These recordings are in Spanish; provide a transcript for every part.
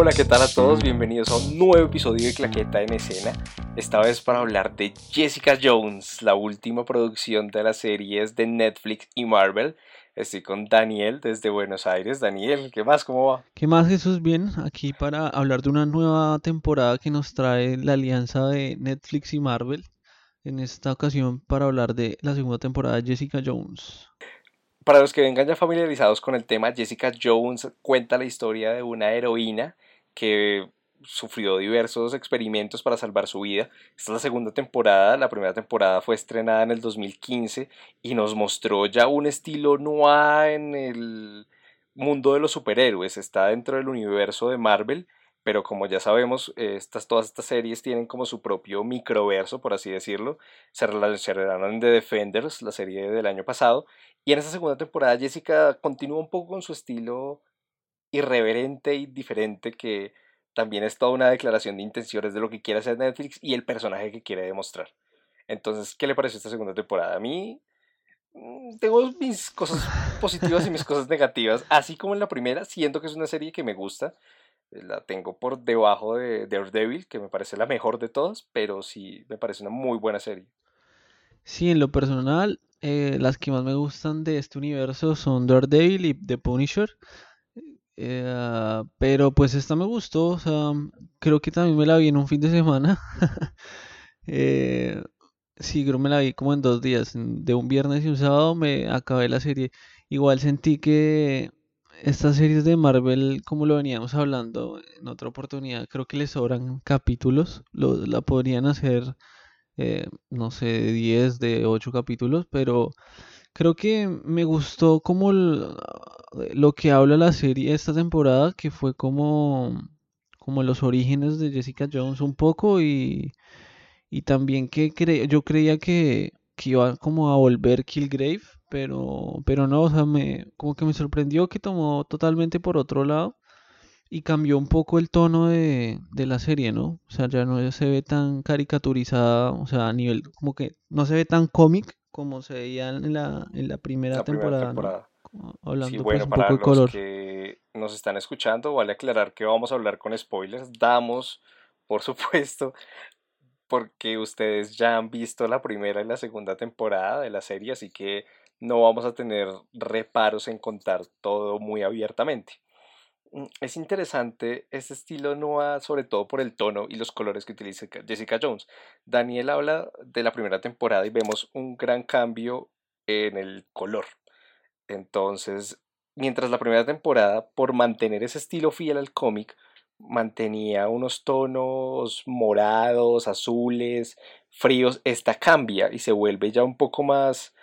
Hola, ¿qué tal a todos? Bienvenidos a un nuevo episodio de Claqueta en Escena. Esta vez para hablar de Jessica Jones, la última producción de las series de Netflix y Marvel. Estoy con Daniel desde Buenos Aires. Daniel, ¿qué más? ¿Cómo va? ¿Qué más, Jesús? Bien, aquí para hablar de una nueva temporada que nos trae la alianza de Netflix y Marvel. En esta ocasión para hablar de la segunda temporada de Jessica Jones. Para los que vengan ya familiarizados con el tema, Jessica Jones cuenta la historia de una heroína que sufrió diversos experimentos para salvar su vida. Esta es la segunda temporada, la primera temporada fue estrenada en el 2015 y nos mostró ya un estilo noir en el mundo de los superhéroes. Está dentro del universo de Marvel pero como ya sabemos, estas, todas estas series tienen como su propio microverso, por así decirlo. Se relacionaron The Defenders, la serie del año pasado, y en esta segunda temporada Jessica continúa un poco con su estilo irreverente y diferente que también es toda una declaración de intenciones de lo que quiere hacer Netflix y el personaje que quiere demostrar. Entonces, ¿qué le pareció esta segunda temporada? A mí mm, tengo mis cosas positivas y mis cosas negativas, así como en la primera, siento que es una serie que me gusta, la tengo por debajo de Daredevil, que me parece la mejor de todas, pero sí me parece una muy buena serie. Sí, en lo personal, eh, las que más me gustan de este universo son Daredevil y The Punisher. Eh, pero pues esta me gustó, o sea, creo que también me la vi en un fin de semana. eh, sí, creo que me la vi como en dos días, de un viernes y un sábado me acabé la serie. Igual sentí que estas series de Marvel, como lo veníamos hablando en otra oportunidad, creo que les sobran capítulos. la podrían hacer, eh, no sé, de 10, de 8 capítulos, pero creo que me gustó como lo que habla la serie esta temporada, que fue como, como los orígenes de Jessica Jones un poco y, y también que yo creía que, que iba como a volver Killgrave pero, pero no, o sea, me, como que me sorprendió que tomó totalmente por otro lado y cambió un poco el tono de, de la serie, ¿no? O sea, ya no se ve tan caricaturizada, o sea, a nivel, como que no se ve tan cómic como se veía en la, en la primera temporada. Hablando sí, pues, bueno, para los color. que nos están escuchando, vale aclarar que vamos a hablar con spoilers. Damos, por supuesto, porque ustedes ya han visto la primera y la segunda temporada de la serie, así que no vamos a tener reparos en contar todo muy abiertamente. Mm, es interesante este estilo Noah, sobre todo por el tono y los colores que utiliza Jessica Jones. Daniel habla de la primera temporada y vemos un gran cambio en el color. Entonces, mientras la primera temporada, por mantener ese estilo fiel al cómic, mantenía unos tonos morados, azules, fríos, esta cambia y se vuelve ya un poco más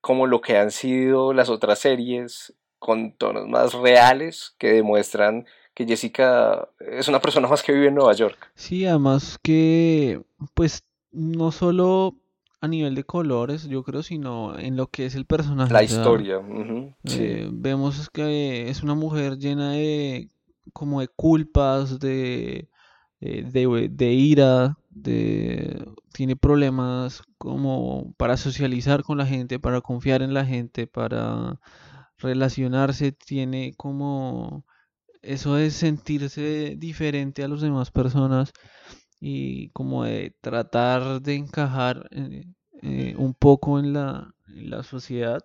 como lo que han sido las otras series con tonos más reales que demuestran que Jessica es una persona más que vive en Nueva York. Sí, además que pues no solo a nivel de colores, yo creo, sino en lo que es el personaje. La historia. Eh, vemos que es una mujer llena de como de culpas, de, eh, de, de ira, de, tiene problemas como para socializar con la gente, para confiar en la gente, para relacionarse, tiene como eso de sentirse diferente a las demás personas y como de tratar de encajar eh, eh, un poco en la, la sociedad,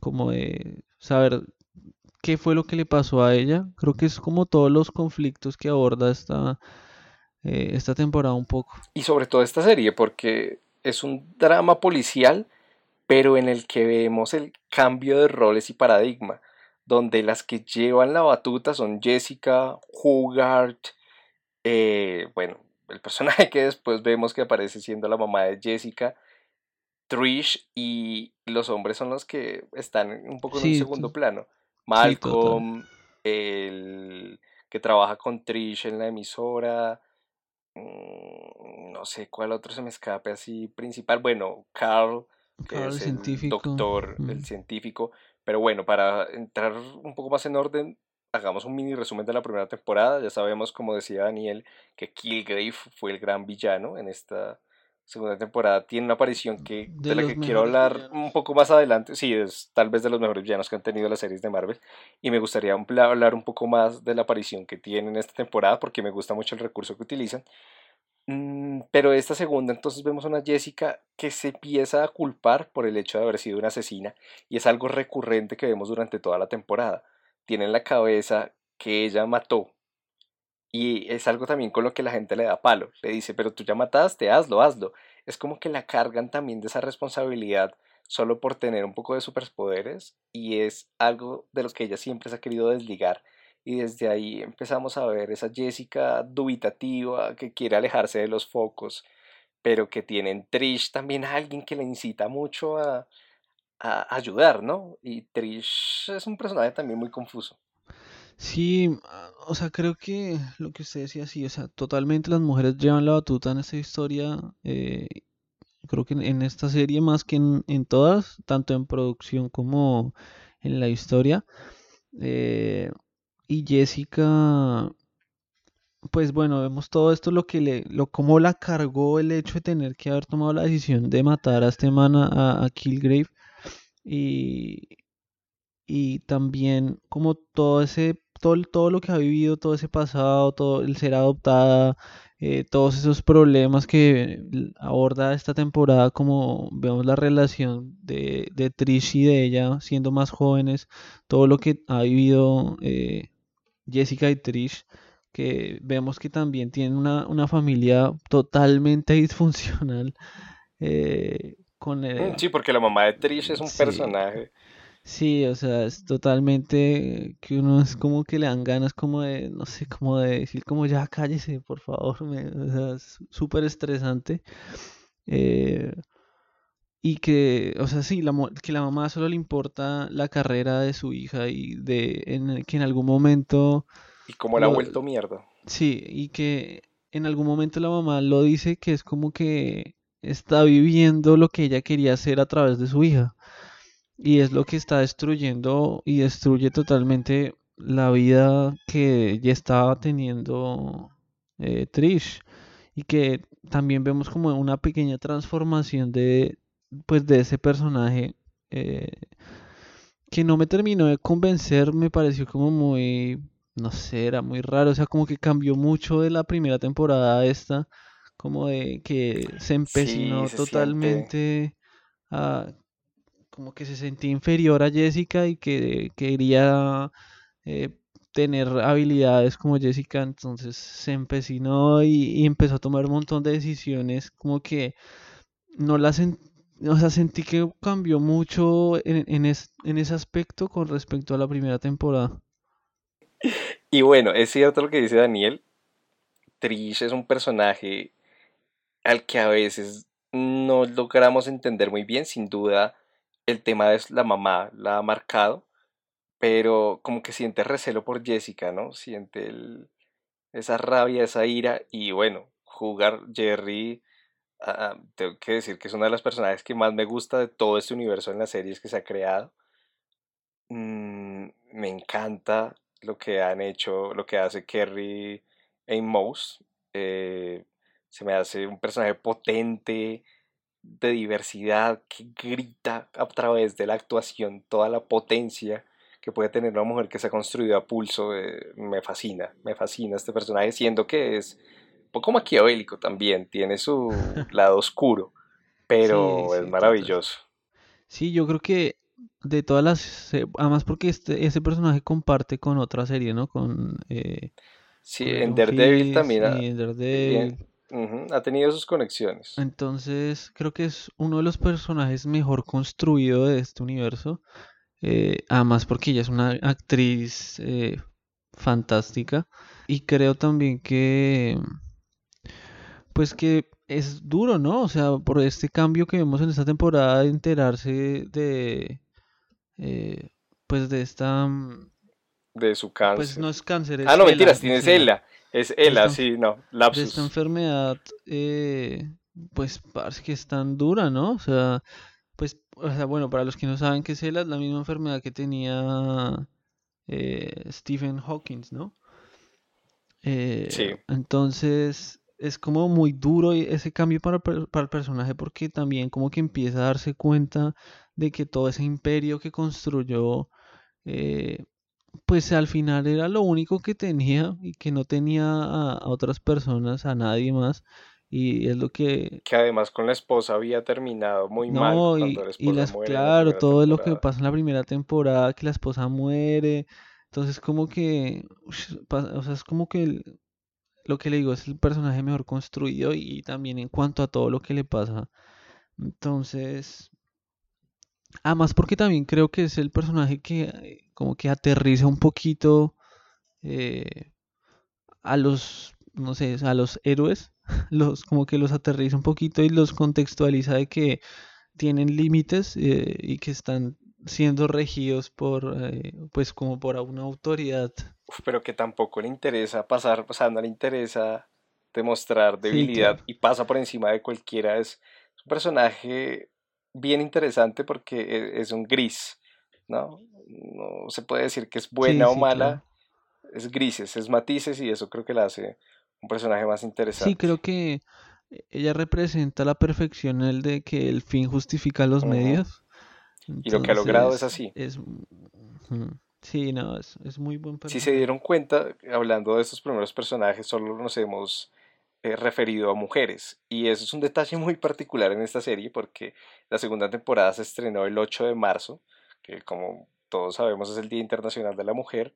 como de saber qué fue lo que le pasó a ella. Creo que es como todos los conflictos que aborda esta, eh, esta temporada un poco. Y sobre todo esta serie, porque es un drama policial, pero en el que vemos el cambio de roles y paradigma, donde las que llevan la batuta son Jessica, Hugart, eh, bueno, el personaje que después vemos que aparece siendo la mamá de Jessica, Trish, y los hombres son los que están un poco en un segundo plano. Malcolm, el que trabaja con Trish en la emisora, Mm, no sé cuál otro se me escape así principal. Bueno, Carl, que es el, doctor, el científico. Pero bueno, para entrar un poco más en orden, hagamos un mini resumen de la primera temporada. Ya sabemos, como decía Daniel, que Killgrave fue el gran villano en esta segunda temporada tiene una aparición que, de, la que quiero hablar un poco más adelante. Sí, es tal vez de los mejores villanos que han tenido las series de Marvel. Y me gustaría hablar un poco más de la aparición que tiene en esta temporada porque me gusta mucho el recurso que utilizan. Mm, pero esta segunda, entonces vemos a una Jessica que se empieza a culpar por el hecho de haber sido una asesina. Y es algo recurrente que vemos durante toda la temporada. Tiene en la cabeza que ella mató y es algo también con lo que la gente le da palo. Le dice, pero tú ya mataste, hazlo, hazlo. Es como que la cargan también de esa responsabilidad solo por tener un poco de superpoderes y es algo de los que ella siempre se ha querido desligar. Y desde ahí empezamos a ver esa Jessica dubitativa que quiere alejarse de los focos, pero que tiene en Trish también a alguien que le incita mucho a, a ayudar, ¿no? Y Trish es un personaje también muy confuso. Sí, ah, o sea, creo que lo que usted decía, sí, o sea, totalmente las mujeres llevan la batuta en esta historia. eh, creo que en, esta serie más que en, en todas, tanto en producción como en la historia. eh, y Jessica, pues bueno, vemos todo esto, lo que le, lo cómo la cargó el hecho de tener que haber tomado la decisión de matar a este man a- a Kilgrave. Y, y también como todo ese, todo, todo lo que ha vivido, todo ese pasado, todo el ser adoptada, eh, todos esos problemas que aborda esta temporada, como vemos la relación de, de Trish y de ella siendo más jóvenes, todo lo que ha vivido eh, Jessica y Trish, que vemos que también tienen una, una familia totalmente disfuncional, eh, con, Mm, Sí, porque la mamá de Trish es un sí, personaje. Sí, o sea, es totalmente que uno es como que le dan ganas como de, no sé, como de decir como ya cállese, por favor, me- o sea, es súper estresante. eh, y que, o sea, sí, la, que la mamá solo le importa la carrera de su hija y de en que en algún momento Y como la ha vuelto mierda. sí, y que en algún momento la mamá lo dice que es como que está viviendo lo que ella quería hacer a través de su hija. Y es lo que está destruyendo y destruye totalmente la vida que ya estaba teniendo eh, Trish. Y que también vemos como una pequeña transformación de, pues, de ese personaje eh, que no me terminó de convencer, me pareció como muy, no sé, era muy raro. O sea, como que cambió mucho de la primera temporada a esta, como de que se Sí, empecinó siente. totalmente a como que se sentía inferior a Jessica y que quería eh, tener habilidades como Jessica, entonces se empecinó y, y empezó a tomar un montón de decisiones, como que no la sen- o sea, sentí que cambió mucho en, en, es- en ese aspecto con respecto a la primera temporada. Y bueno, es cierto lo que dice Daniel. Trish es un personaje al que a veces no logramos entender muy bien. Sin duda, el tema de la mamá la ha marcado, pero como que siente recelo por Jessica, ¿no? Siente el- esa rabia, esa ira. Y bueno, jugar Jerry, ah, tengo que decir que es una de las personajes que más me gusta de todo este universo en las series que se ha creado. Mm, me encanta lo que han hecho, lo que hace Kerry en Mouse. Eh, se me hace un personaje potente, de diversidad, que grita a través de la actuación toda la potencia que puede tener una mujer que se ha construido a pulso. eh, me fascina, me fascina este personaje, siendo que es un poco maquiavélico también, tiene su lado oscuro, Sí, pero es sí, total. maravilloso. Sí, yo creo que de todas las, además porque este, ese personaje comparte con otra serie, ¿no? Con, eh, Sí, con en Daredevil también y bien, Daredevil. Ha tenido sus conexiones. Entonces, creo que es uno de los personajes mejor construido de este universo. eh, además, porque ella es una actriz eh, fantástica. Y creo también que, pues que es duro, ¿no? O sea, por este cambio que vemos en esta temporada de enterarse de, eh, pues de esta, mm, de su pues no cáncer. es cáncer, Ah, es no, ELA, mentiras, es tienes ELA. Ella. Es esta, sí, no, esta enfermedad, eh, pues parece que es tan dura, ¿no? O sea, pues, o sea, bueno, para los que no saben qué es ELA, es la misma enfermedad que tenía eh, Stephen Hawking, ¿no? Eh, Sí, entonces, es como muy duro ese cambio para, para el personaje porque también como que empieza a darse cuenta de que todo ese imperio que construyó, eh, pues al final era lo único que tenía y que no tenía a, otras personas, a nadie más. Y es lo que... Que además con la esposa había terminado muy mal. y, y las, claro, todo lo que pasa en la primera temporada, que la esposa muere. Entonces como que... O sea, es como que lo que le digo es el personaje mejor construido y también en cuanto a todo lo que le pasa. Entonces, además porque también creo que es el personaje que eh, como que aterriza un poquito eh, a los, no sé, a los héroes, los como que los aterriza un poquito y los contextualiza de que tienen límites eh, y que están siendo regidos por, pues como por una autoridad pero que tampoco le interesa pasar, o sea, no le interesa demostrar debilidad y pasa por encima de cualquiera. Es un personaje bien interesante porque e, es, un gris, ¿no? No se puede decir que es buena o mala, es grises, es matices y eso creo que la hace un personaje más interesante. Sí, creo que ella representa la perfección el de que el fin justifica los medios. y lo que ha logrado es así. Es, Sí, no, es, muy buen personaje. Si se dieron cuenta, hablando de estos primeros personajes, solo nos hemos eh, referido a mujeres. Y eso es un detalle muy particular en esta serie porque la segunda temporada se estrenó el 8 de marzo, que como todos sabemos es el Día Internacional de la Mujer.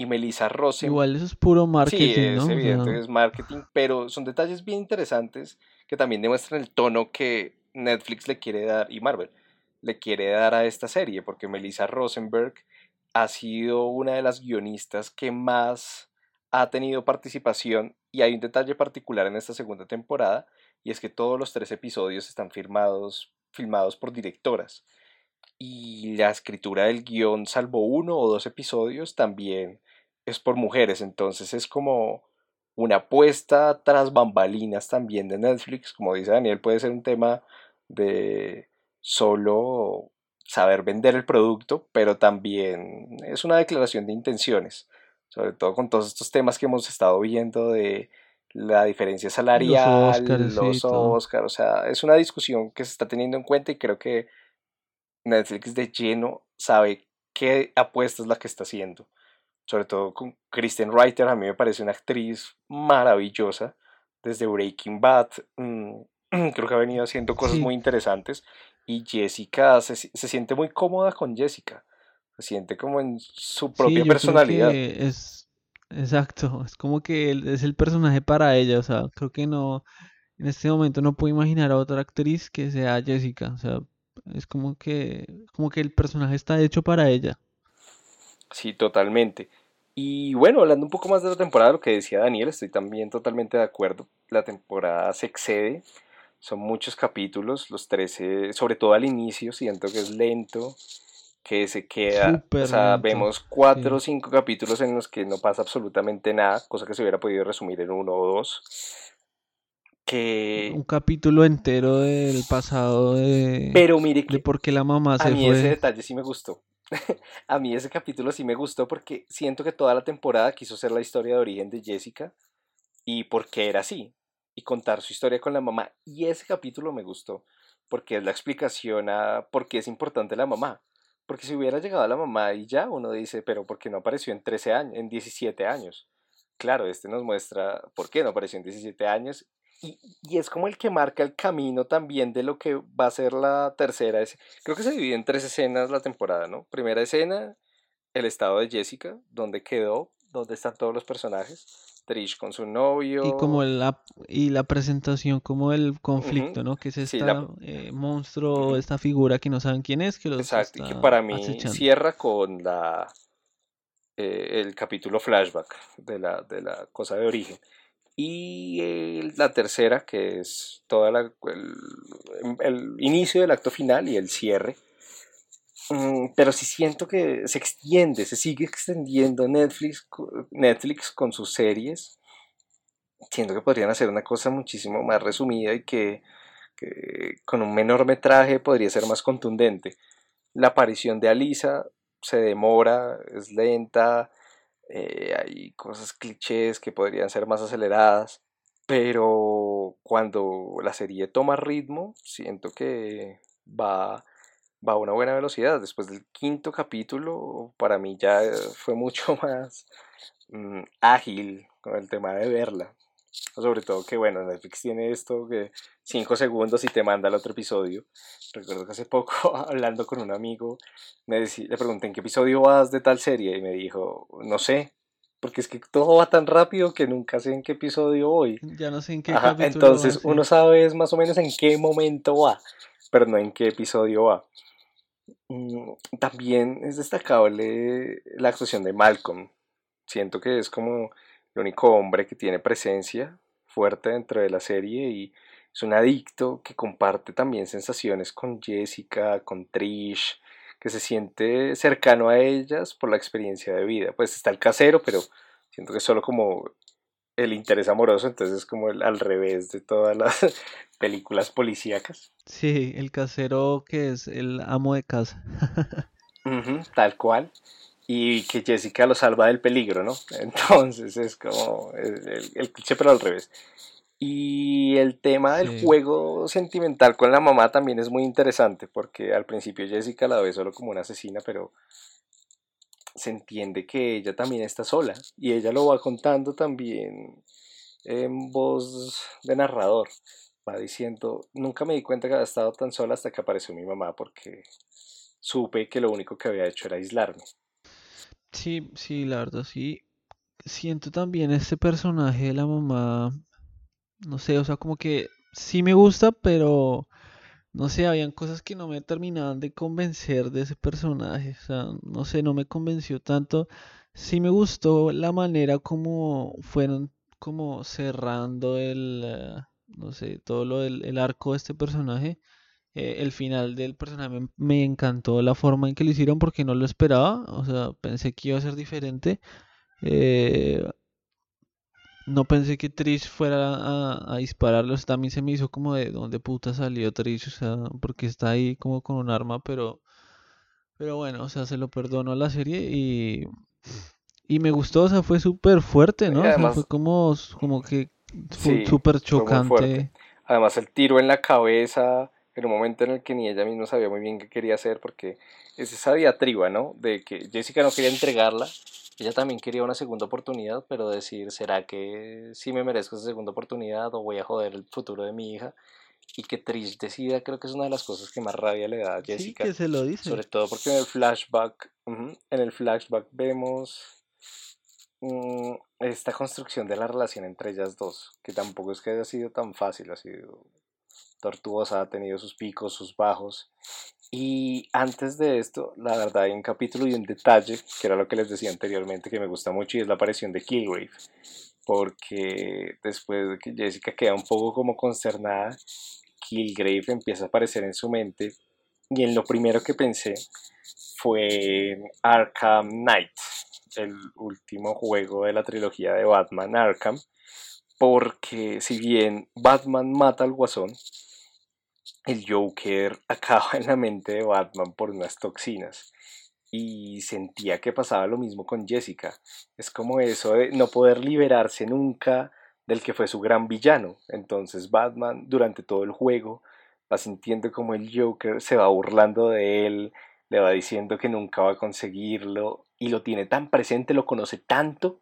Y Melissa Rosen. Igual eso es puro marketing. Sí, es evidente, es marketing, pero son detalles bien interesantes que también demuestran el tono que Netflix le quiere dar y Marvel le quiere dar a esta serie, porque Melissa Rosenberg ha sido una de las guionistas que más ha tenido participación y hay un detalle particular en esta segunda temporada y es que todos los tres episodios están filmados, filmados por directoras y la escritura del guion salvo uno o dos episodios también es por mujeres entonces es como una apuesta tras bambalinas también de Netflix como dice Daniel puede ser un tema de solo saber vender el producto, pero también es una declaración de intenciones, sobre todo con todos estos temas que hemos estado viendo de la diferencia salarial, los Oscars, o sea, es una discusión que se está teniendo en cuenta y creo que Netflix de lleno sabe qué apuesta es la que está haciendo. Sobre todo con Kristen Reiter, a mí me parece una actriz maravillosa, desde Breaking Bad, mm, creo que ha venido haciendo cosas muy interesantes y Jessica se, se, siente muy cómoda con Jessica. Se siente como en su propia personalidad. es exacto, es como que es el personaje para ella, o sea, creo que no en este momento no puedo imaginar a otra actriz que sea Jessica, o sea, es como que como que el personaje está hecho para ella. Sí, totalmente. Y bueno, hablando un poco más de la temporada, lo que decía Daniel, estoy también totalmente de acuerdo. La temporada se excede son muchos capítulos, los 13, sobre todo al inicio, siento que es lento, que se queda, o sea, vemos cuatro o cinco capítulos en los que no pasa absolutamente nada, cosa que se hubiera podido resumir en uno o dos. Que... Un capítulo entero del pasado de... Pero mire que... De por qué la mamá se a mí ese detalle sí me gustó. a mí ese capítulo sí me gustó porque siento que toda la temporada quiso ser la historia de origen de Jessica y por qué era así y contar su historia con la mamá. Y ese capítulo me gustó porque es la explicación a por qué es importante la mamá. Porque si hubiera llegado la mamá y ya uno dice, pero ¿por qué no apareció en 13 años, en 17 años? Claro, este nos muestra por qué no apareció en 17 años y, y, es como el que marca el camino también de lo que va a ser la tercera. Creo que se divide en tres escenas la temporada, ¿no? Primera escena, el estado de Jessica, donde quedó, donde están todos los personajes. Trish con su novio. Y como la, y la presentación como el conflicto, ¿no? Que es este monstruo, esta figura que no saben quién es. Que los Exacto, y que para mí cierra con la eh, el capítulo flashback de la, de la cosa de origen. Y la tercera, que es toda la, el inicio del acto final y el cierre pero sí siento que se extiende, se sigue extendiendo Netflix, Netflix con sus series. Siento que podrían hacer una cosa muchísimo más resumida y que, con un menor metraje podría ser más contundente. La aparición de Alisa se demora, es lenta, eh, hay cosas clichés que podrían ser más aceleradas. pero cuando la serie toma ritmo, siento que va, va a una buena velocidad. Después del quinto capítulo, para mí ya fue mucho más mm, ágil con el tema de verla. Sobre todo que, bueno, Netflix tiene esto que 5 segundos y te manda el otro episodio. Recuerdo que hace poco, hablando con un amigo, me le pregunté en qué episodio vas de tal serie y me dijo, no sé, porque es que todo va tan rápido que nunca sé en qué episodio voy. Ya no sé en qué capítulo Entonces uno sabe más o menos en qué momento va, pero no en qué episodio va. Mm, también es destacable la actuación de Malcolm. Siento que es como el único hombre que tiene presencia fuerte dentro de la serie y es un adicto que comparte también sensaciones con Jessica, con Trish, que se siente cercano a ellas por la experiencia de vida. Pues está el casero, pero siento que solo como el interés amoroso, entonces es como el, al revés de todas las películas policíacas. Sí, el casero que es el amo de casa. tal cual. Y que Jessica lo salva del peligro, ¿no? Entonces es como el, el cliché, pero al revés. Y el tema del juego sentimental con la mamá también es muy interesante, porque al principio Jessica la ve solo como una asesina, pero se entiende que ella también está sola y ella lo va contando también en voz de narrador. Va diciendo, nunca me di cuenta que había estado tan sola hasta que apareció mi mamá porque supe que lo único que había hecho era aislarme. Sí, sí, la verdad, sí. Siento también este personaje de la mamá no sé, o sea, como que sí me gusta, pero no sé, habían cosas que no me terminaban de convencer de ese personaje, o sea, no sé, no me convenció tanto. Sí me gustó la manera como fueron como cerrando el, eh, no sé, todo lo del el arco de este personaje. Eh, el final del personaje me, me encantó la forma en que lo hicieron porque no lo esperaba, o sea, pensé que iba a ser diferente. Eh, no pensé que Trish fuera a, a dispararlos. También se me hizo como de dónde puta salió Trish. O sea, porque está ahí como con un arma, pero. Pero bueno, o sea, se lo perdono a la serie y. Y me gustó, o sea, fue súper fuerte, ¿no? fue como, como que fue súper chocante. Además, el tiro en la cabeza, en un momento en el que ni ella misma sabía muy bien qué quería hacer, porque es esa diatriba, ¿no? De que Jessica no quería entregarla ella también quería una segunda oportunidad, pero decir, ¿será que sí me merezco esa segunda oportunidad o voy a joder el futuro de mi hija? Y que Trish decida, creo que es una de las cosas que más rabia le da a Jessica. Sí, que se lo dice. Sobre todo porque en el flashback, en el flashback vemos mm, esta construcción de la relación entre ellas dos, que tampoco es que haya sido tan fácil, ha sido tortuosa, ha tenido sus picos, sus bajos. Y antes de esto, la verdad hay un capítulo y un detalle, que era lo que les decía anteriormente, que me gusta mucho y es la aparición de Kilgrave. Porque después de que Jessica queda un poco como consternada, Kilgrave empieza a aparecer en su mente. Y en lo primero que pensé fue Arkham Knight, el último juego de la trilogía de Batman Arkham. Porque si bien Batman mata al guasón, el Joker acaba en la mente de Batman por unas toxinas. Y sentía que pasaba lo mismo con Jessica. Es como eso de no poder liberarse nunca del que fue su gran villano. Entonces Batman durante todo el juego va sintiendo como el Joker se va burlando de él, le va diciendo que nunca va a conseguirlo y lo tiene tan presente, lo conoce tanto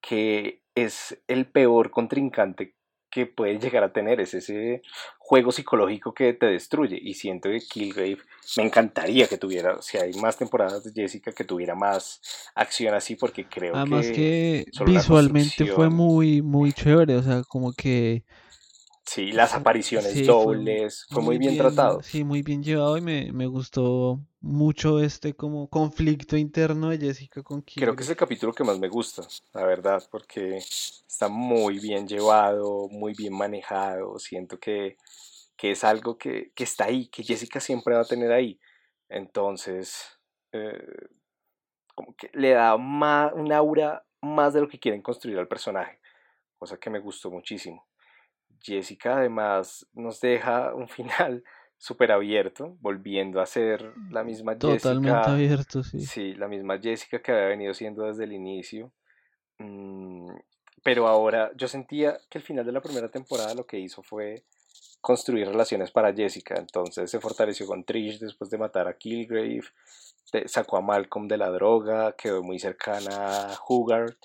que es el peor contrincante que puede llegar a tener, es ese juego psicológico que te destruye. Y siento que Killgrave me encantaría que tuviera, si hay más temporadas de Jessica, que tuviera más acción así, porque creo Además que, visualmente fue muy, muy chévere, o sea, como que Sí, las apariciones dobles, fue, muy, bien, tratado. Sí, muy bien llevado y me, me, gustó mucho este como conflicto interno de Jessica con Kira. Creo que es el capítulo que más me gusta, la verdad, porque está muy bien llevado, muy bien manejado, siento que, que es algo que, que, está ahí, que Jessica siempre va a tener ahí. Entonces, eh, como que le da más, un aura más de lo que quieren construir al personaje, cosa que me gustó muchísimo. Jessica además nos deja un final súper abierto, volviendo a ser la misma Jessica. Totalmente abierto, sí. Sí, la misma Jessica que había venido siendo desde el inicio. Mm, pero ahora yo sentía que el final de la primera temporada lo que hizo fue construir relaciones para Jessica. Entonces se fortaleció con Trish después de matar a Kilgrave, sacó a Malcolm de la droga, quedó muy cercana a Hugard.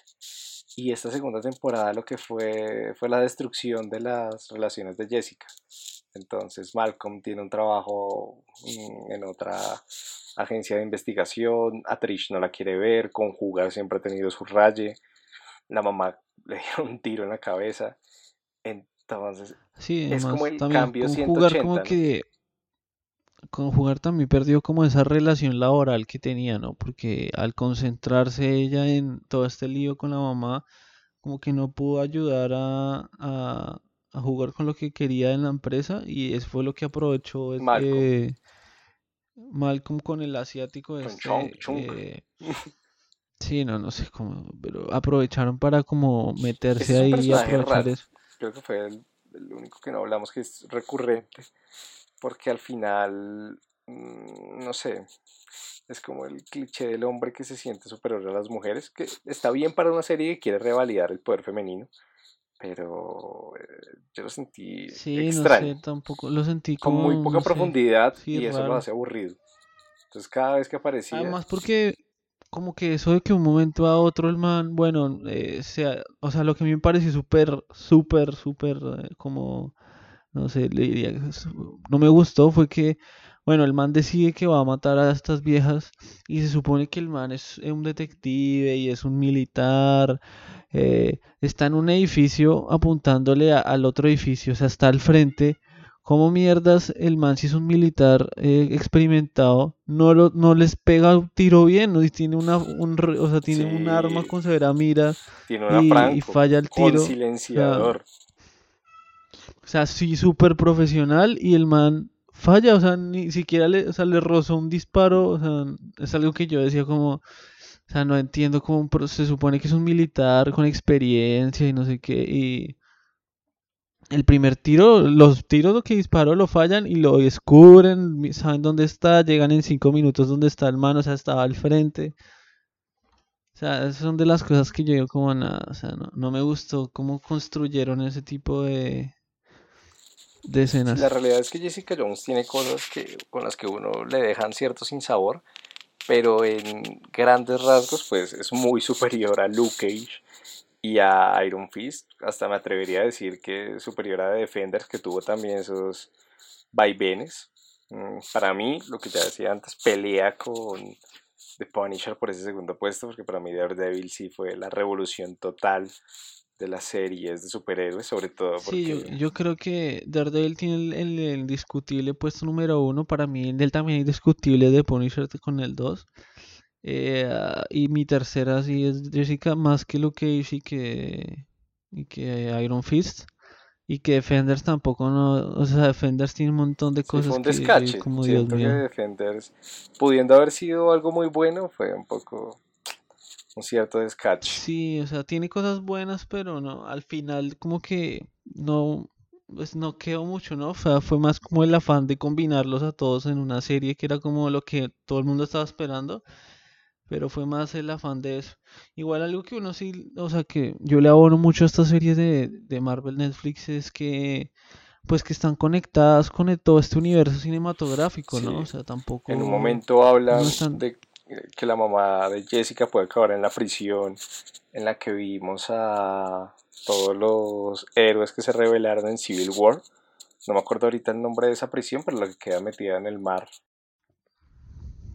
Y esta segunda temporada lo que fue fue la destrucción de las relaciones de Jessica. Entonces Malcolm tiene un trabajo mm, en otra agencia de investigación, a Trish no la quiere ver, con Hugard siempre ha tenido su raye, la mamá le dio un tiro en la cabeza. Entonces, es como el cambio 180. Como que con jugar también perdió como esa relación laboral que tenía, ¿no? Porque al concentrarse ella en todo este lío con la mamá, como que no pudo ayudar a, a, jugar con lo que quería en la empresa y eso fue lo que aprovechó Malcolm, Malcolm con el asiático este, eh, sí, no, no sé cómo, pero aprovecharon para como meterse ahí y aprovechar eso. Creo que fue el único que no hablamos que es recurrente porque al final, mm, no sé, es como el cliché del hombre que se siente superior a las mujeres, que está bien para una serie que quiere revalidar el poder femenino, pero eh, yo lo sentí sí, extraño. No sé, tampoco lo sentí como, con muy poca profundidad y eso lo hace aburrido. Entonces cada vez que aparecía... Además porque como que eso de que un momento a otro el man, bueno, eh, sea, o sea, lo que a mí me pareció súper, súper, súper eh, como no sé, le diría, no me gustó fue que, bueno, el man decide que va a matar a estas viejas y se supone que el man es un detective y es un militar, eh, está en un edificio apuntándole al otro edificio, o sea, está al frente. ¿Cómo mierdas el man si es un militar eh, experimentado no lo, no les pega un tiro bien? ¿no? tiene una un, o sea, tiene un arma con severa mira y, falla el tiro. Con silenciador. O sea, sí, súper profesional y el man falla, o sea, ni siquiera le, o sea, le rozó un disparo, o sea, es algo que yo decía como, o sea, no entiendo cómo se supone que es un militar con experiencia y no sé qué, y el primer tiro, los tiros que disparó lo fallan y lo descubren, saben dónde está, llegan en cinco minutos donde está el man, o sea, estaba al frente. O sea, esas son de las cosas que yo digo como nada, o sea, no, no me gustó cómo construyeron ese tipo de, la realidad es que Jessica Jones tiene cosas que, con las que uno le dejan cierto sinsabor, pero en grandes rasgos pues es muy superior a Luke Cage y a Iron Fist. Hasta me atrevería a decir que es superior a Defenders, que tuvo también esos vaivenes. Mm, para mí, lo que ya decía antes, pelea con The Punisher por ese segundo puesto, porque para mí Daredevil sí fue la revolución total de las series de superhéroes, sobre todo. Porque... Sí, yo, creo que Daredevil tiene el, indiscutible puesto número uno. Para mí, el también indiscutible de Punisher con el 2. Eh, y mi tercera sí es Jessica, más que Luke Cage y que, y que Iron Fist. Y que Defenders tampoco no. O sea, Defenders tiene un montón de cosas. un descache. como Dios mío. que Defenders, pudiendo haber sido algo muy bueno, fue un poco un cierto descache. Sí, o sea, tiene cosas buenas, pero no, al final como que no, pues no quedó mucho, ¿no? Fue, fue más como el afán de combinarlos a todos en una serie que era como lo que todo el mundo estaba esperando, pero fue más el afán de eso. Igual algo que uno sí, o sea, que yo le abono mucho a estas series de, de Marvel Netflix es que pues que están conectadas con todo este universo cinematográfico, ¿no? O sea, tampoco... En un momento hablan de que la mamá de Jessica puede acabar en la prisión en la que vimos a todos los héroes que se rebelaron en Civil War. No me acuerdo ahorita el nombre de esa prisión, pero la que queda metida en el mar.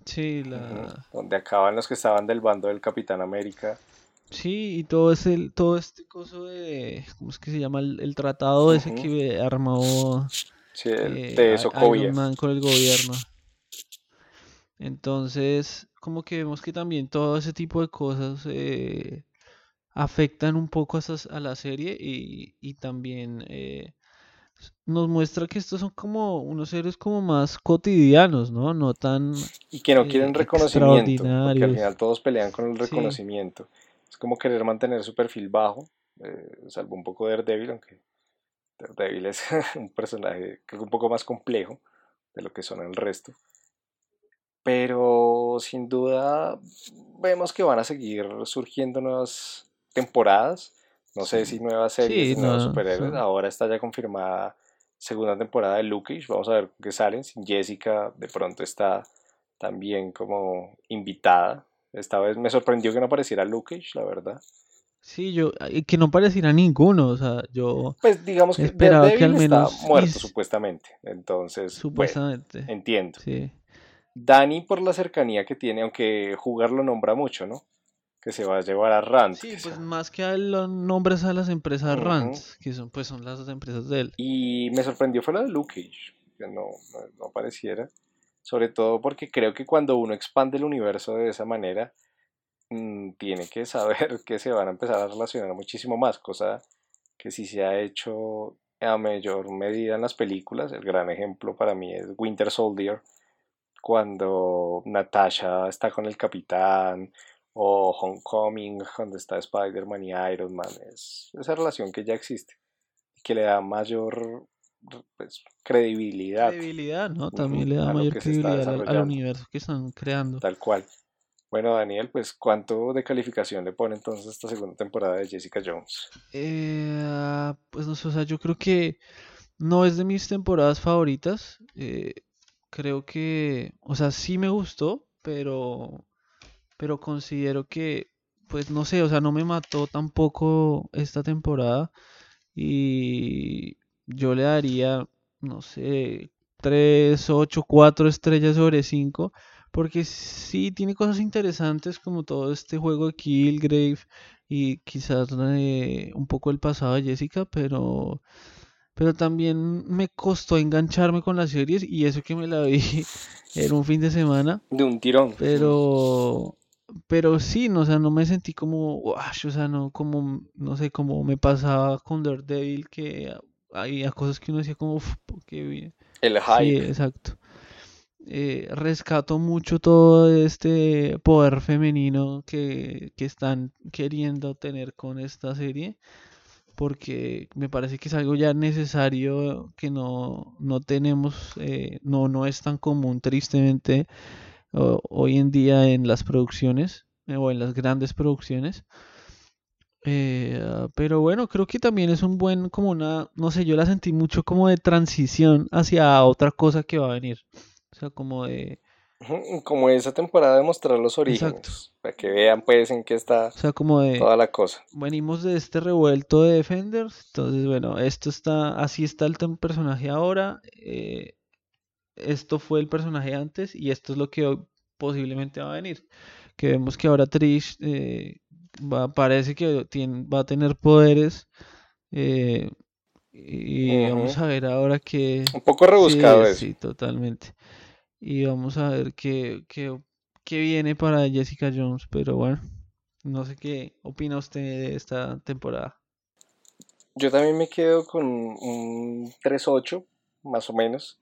Sí, la... Donde acaban los que estaban del bando del Capitán América. Sí, y todo ese, todo este coso de, ¿cómo es que se llama? El, tratado ese que armó sí, el, eh, de Sokovia. con el gobierno. Entonces, como que vemos que también todo ese tipo de cosas eh, afectan un poco a, la serie y, también eh, nos muestra que estos son como unos seres como más cotidianos, ¿no? No tan... Y que no quieren eh, reconocimiento, porque al final todos pelean con el reconocimiento. Es como querer mantener su perfil bajo, salvo un poco de Daredevil, aunque Daredevil es un personaje creo que un poco más complejo de lo que son el resto pero sin duda vemos que van a seguir surgiendo nuevas temporadas. No sé si nuevas series, nuevos superhéroes. Ahora está ya confirmada segunda temporada de Lukish. Vamos a ver qué salen. Jessica de pronto está también como invitada. Esta vez me sorprendió que no apareciera Lukish, la verdad. Sí, yo, que no pareciera ninguno, o sea, yo pues digamos que esperaba que al menos está muerto supuestamente, entonces supuestamente entiendo. Sí. Dani por la cercanía que tiene, aunque jugar lo nombra mucho, ¿no? Que se va a llevar a Rand. Sí, pues más que a él lo nombres a las empresas Rand, que son pues son las empresas de él. Y me sorprendió fue la de Luke que no, no, apareciera, sobre todo porque creo que cuando uno expande el universo de esa manera, mm, tiene que saber que se van a empezar a relacionar muchísimo más, cosa que sí se ha hecho a mayor medida en las películas. El gran ejemplo para mí es Winter Soldier, cuando Natasha está con el capitán o Homecoming cuando está Spider-Man y Iron Man. Es esa relación que ya existe y que le da mayor pues, credibilidad. Credibilidad, ¿no? También le da mayor credibilidad al, universo que están creando. Tal cual. Bueno, Daniel, pues ¿cuánto de calificación le pone entonces esta segunda temporada de Jessica Jones? Eh, pues no sé, o sea, yo creo que no es de mis temporadas favoritas. Eh, creo que, o sea, sí me gustó, pero, pero considero que, pues no sé, o sea, no me mató tampoco esta temporada y yo le daría, no sé, 3, 8, 4 estrellas sobre 5, porque sí tiene cosas interesantes como todo este juego de Killgrave y quizás eh, un poco el pasado de Jessica, pero pero también me costó engancharme con las series y eso que me la vi en un fin de semana. De un tirón. Pero, pero sí, no, o sea, no me sentí como, o sea, no, como, no sé, como me pasaba con Daredevil, que había cosas que uno decía como, uff, qué bien. El hype. Sí, exacto. Eh, rescato mucho todo este poder femenino que, que están queriendo tener con esta serie porque me parece que es algo ya necesario que no, no tenemos, eh, no, no es tan común tristemente hoy en día en las producciones eh, o en las grandes producciones. Eh, pero bueno, creo que también es un buen, como una, no sé, yo la sentí mucho como de transición hacia otra cosa que va a venir. O sea, como de como esa temporada de mostrar los orígenes, para que vean pues en qué está como toda la cosa. Venimos de este revuelto de Defenders, entonces bueno, esto está, así está el personaje ahora, eh, esto fue el personaje antes y esto es lo que hoy posiblemente va a venir. Que vemos que ahora Trish eh, va, parece que tiene, va a tener poderes. Eh, y vamos a ver ahora que... Un poco rebuscado eso. Sí, totalmente y vamos a ver qué, qué, qué, viene para Jessica Jones, pero bueno, no sé qué opina usted de esta temporada. Yo también me quedo con un 3-8, más o menos.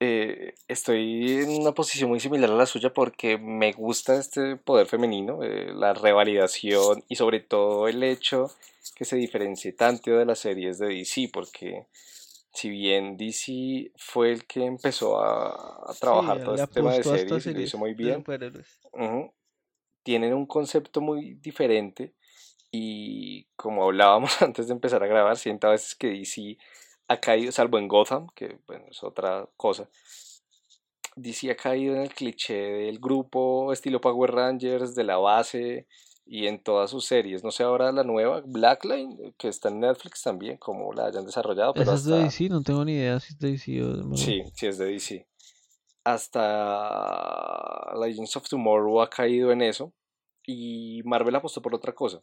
Eh, estoy en una posición muy similar a la suya porque me gusta este poder femenino, eh, la revalidación y sobre todo el hecho que se diferencie tanto de las series de DC, porque si bien DC fue el que empezó a, trabajar todo este tema de series y lo hizo muy bien, tienen un concepto muy diferente y como hablábamos antes de empezar a grabar, siento a veces que DC ha caído, salvo en Gotham, que bueno, es otra cosa, DC ha caído en el cliché del grupo estilo Power Rangers, de la base, y en todas sus series. No sé ahora la nueva, Blackline, que está en Netflix también, como la hayan desarrollado. Pero es de DC? No tengo ni idea si es de DC o Sí, sí es de DC. Hasta Legends of Tomorrow ha caído en eso y Marvel apostó por otra cosa.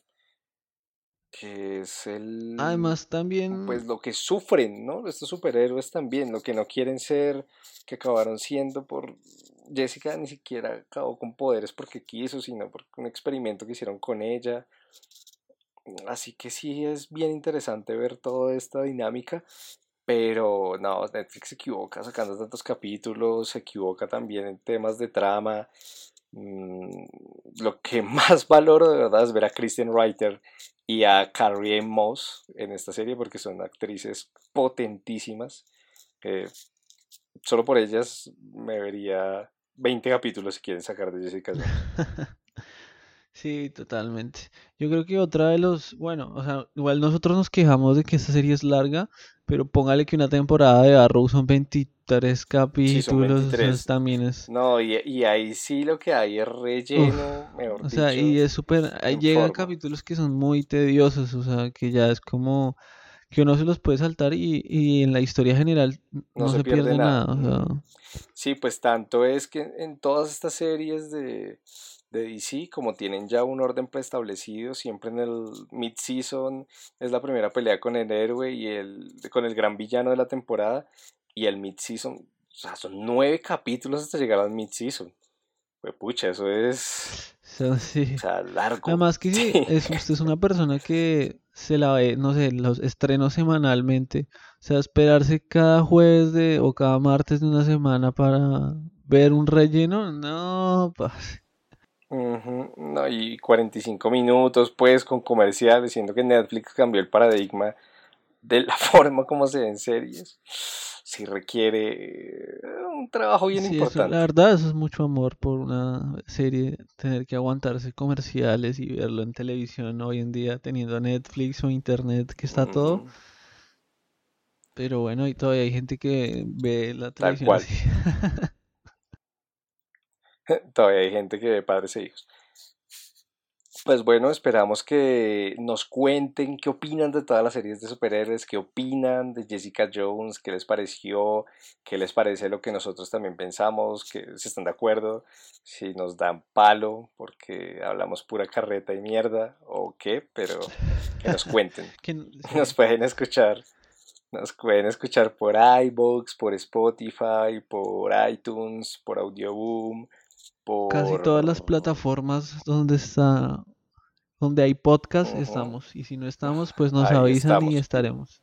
Que es el... Además también... Pues lo que sufren, ¿no? Estos superhéroes también, lo que no quieren ser, que acabaron siendo por Jessica ni siquiera acabó con poderes porque quiso, sino por un experimento que hicieron con ella. Así que sí es bien interesante ver toda esta dinámica. Pero no, Netflix se equivoca sacando tantos capítulos, se equivoca también en temas de trama. Mm, lo que más valoro de verdad es ver a Christian Reiter y a Carrie Moss en esta serie porque son actrices potentísimas. solo por ellas me vería 20 capítulos si quieren sacar de Jessica Sí, totalmente. Yo creo que otra de los, bueno, o sea, igual nosotros nos quejamos de que esta serie es larga, pero póngale que una temporada de Arrow son 23 Sí, son capítulos, 23. también es, No, y, y ahí sí lo que hay es uf, relleno, mejor o sea, y es súper, ahí llegan capítulos que son muy tediosos, o sea, que ya es como que uno se los puede saltar y, y en la historia general No no se se pierde pierde nada. nada, o sea, Sí, pues tanto es que en todas estas series de, de DC, como tienen ya un orden preestablecido, siempre en el mid-season es la primera pelea con el héroe y el, con el gran villano de la temporada, y el mid-season, o sea, son nueve capítulos hasta llegar al mid-season. Pues pucha, eso es, o sea, largo. Además que si Sí. es, usted es una persona que se la ve, no sé, los estrenos semanalmente, o sea, esperarse cada jueves de, o cada martes de una semana para ver un relleno, no, parce. Ujú, No, y 45 minutos, pues, con comerciales, siendo que Netflix cambió el paradigma de la forma como se ven series, sí requiere eh, un trabajo bien Sí, eso, la importante. verdad, eso es mucho amor por una serie, tener que aguantarse comerciales y verlo en televisión hoy en día, teniendo Netflix o internet, que está todo, pero bueno, y todavía hay gente que ve la Tal televisión cual. así. Todavía hay gente que ve padres e hijos. Pues bueno, esperamos que nos cuenten qué opinan de todas las series de superhéroes, qué opinan de Jessica Jones, qué les pareció, qué les parece lo que nosotros también pensamos, que si están de acuerdo, si nos dan palo porque hablamos pura carreta y mierda o qué, pero que nos cuenten. Nos pueden escuchar, nos pueden escuchar por iVoox, por Spotify, por iTunes, por Audioboom, Casi todas las por... plataformas donde está, donde hay podcast, estamos. Y si no estamos, pues nos Ahí avisan y estaremos.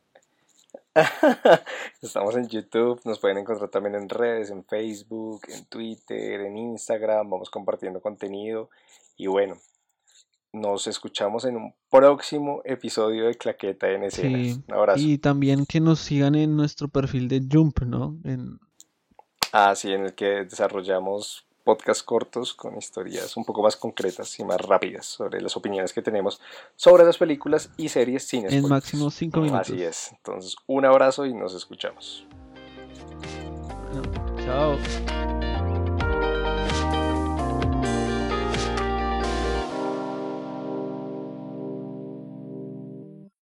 Estamos en YouTube, nos pueden encontrar también en redes, en Facebook, en Twitter, en Instagram, vamos compartiendo contenido y bueno, nos escuchamos en un próximo episodio de Claqueta en escena. Sí. Un abrazo. Y también que nos sigan en nuestro perfil de Jump, ¿no? En, Ah, sí, en el que desarrollamos podcasts cortos con historias un poco más concretas y más rápidas sobre las opiniones que tenemos sobre las películas y series sin en spoilers. máximo cinco Así minutos. es. Entonces, un abrazo y nos escuchamos. Chao.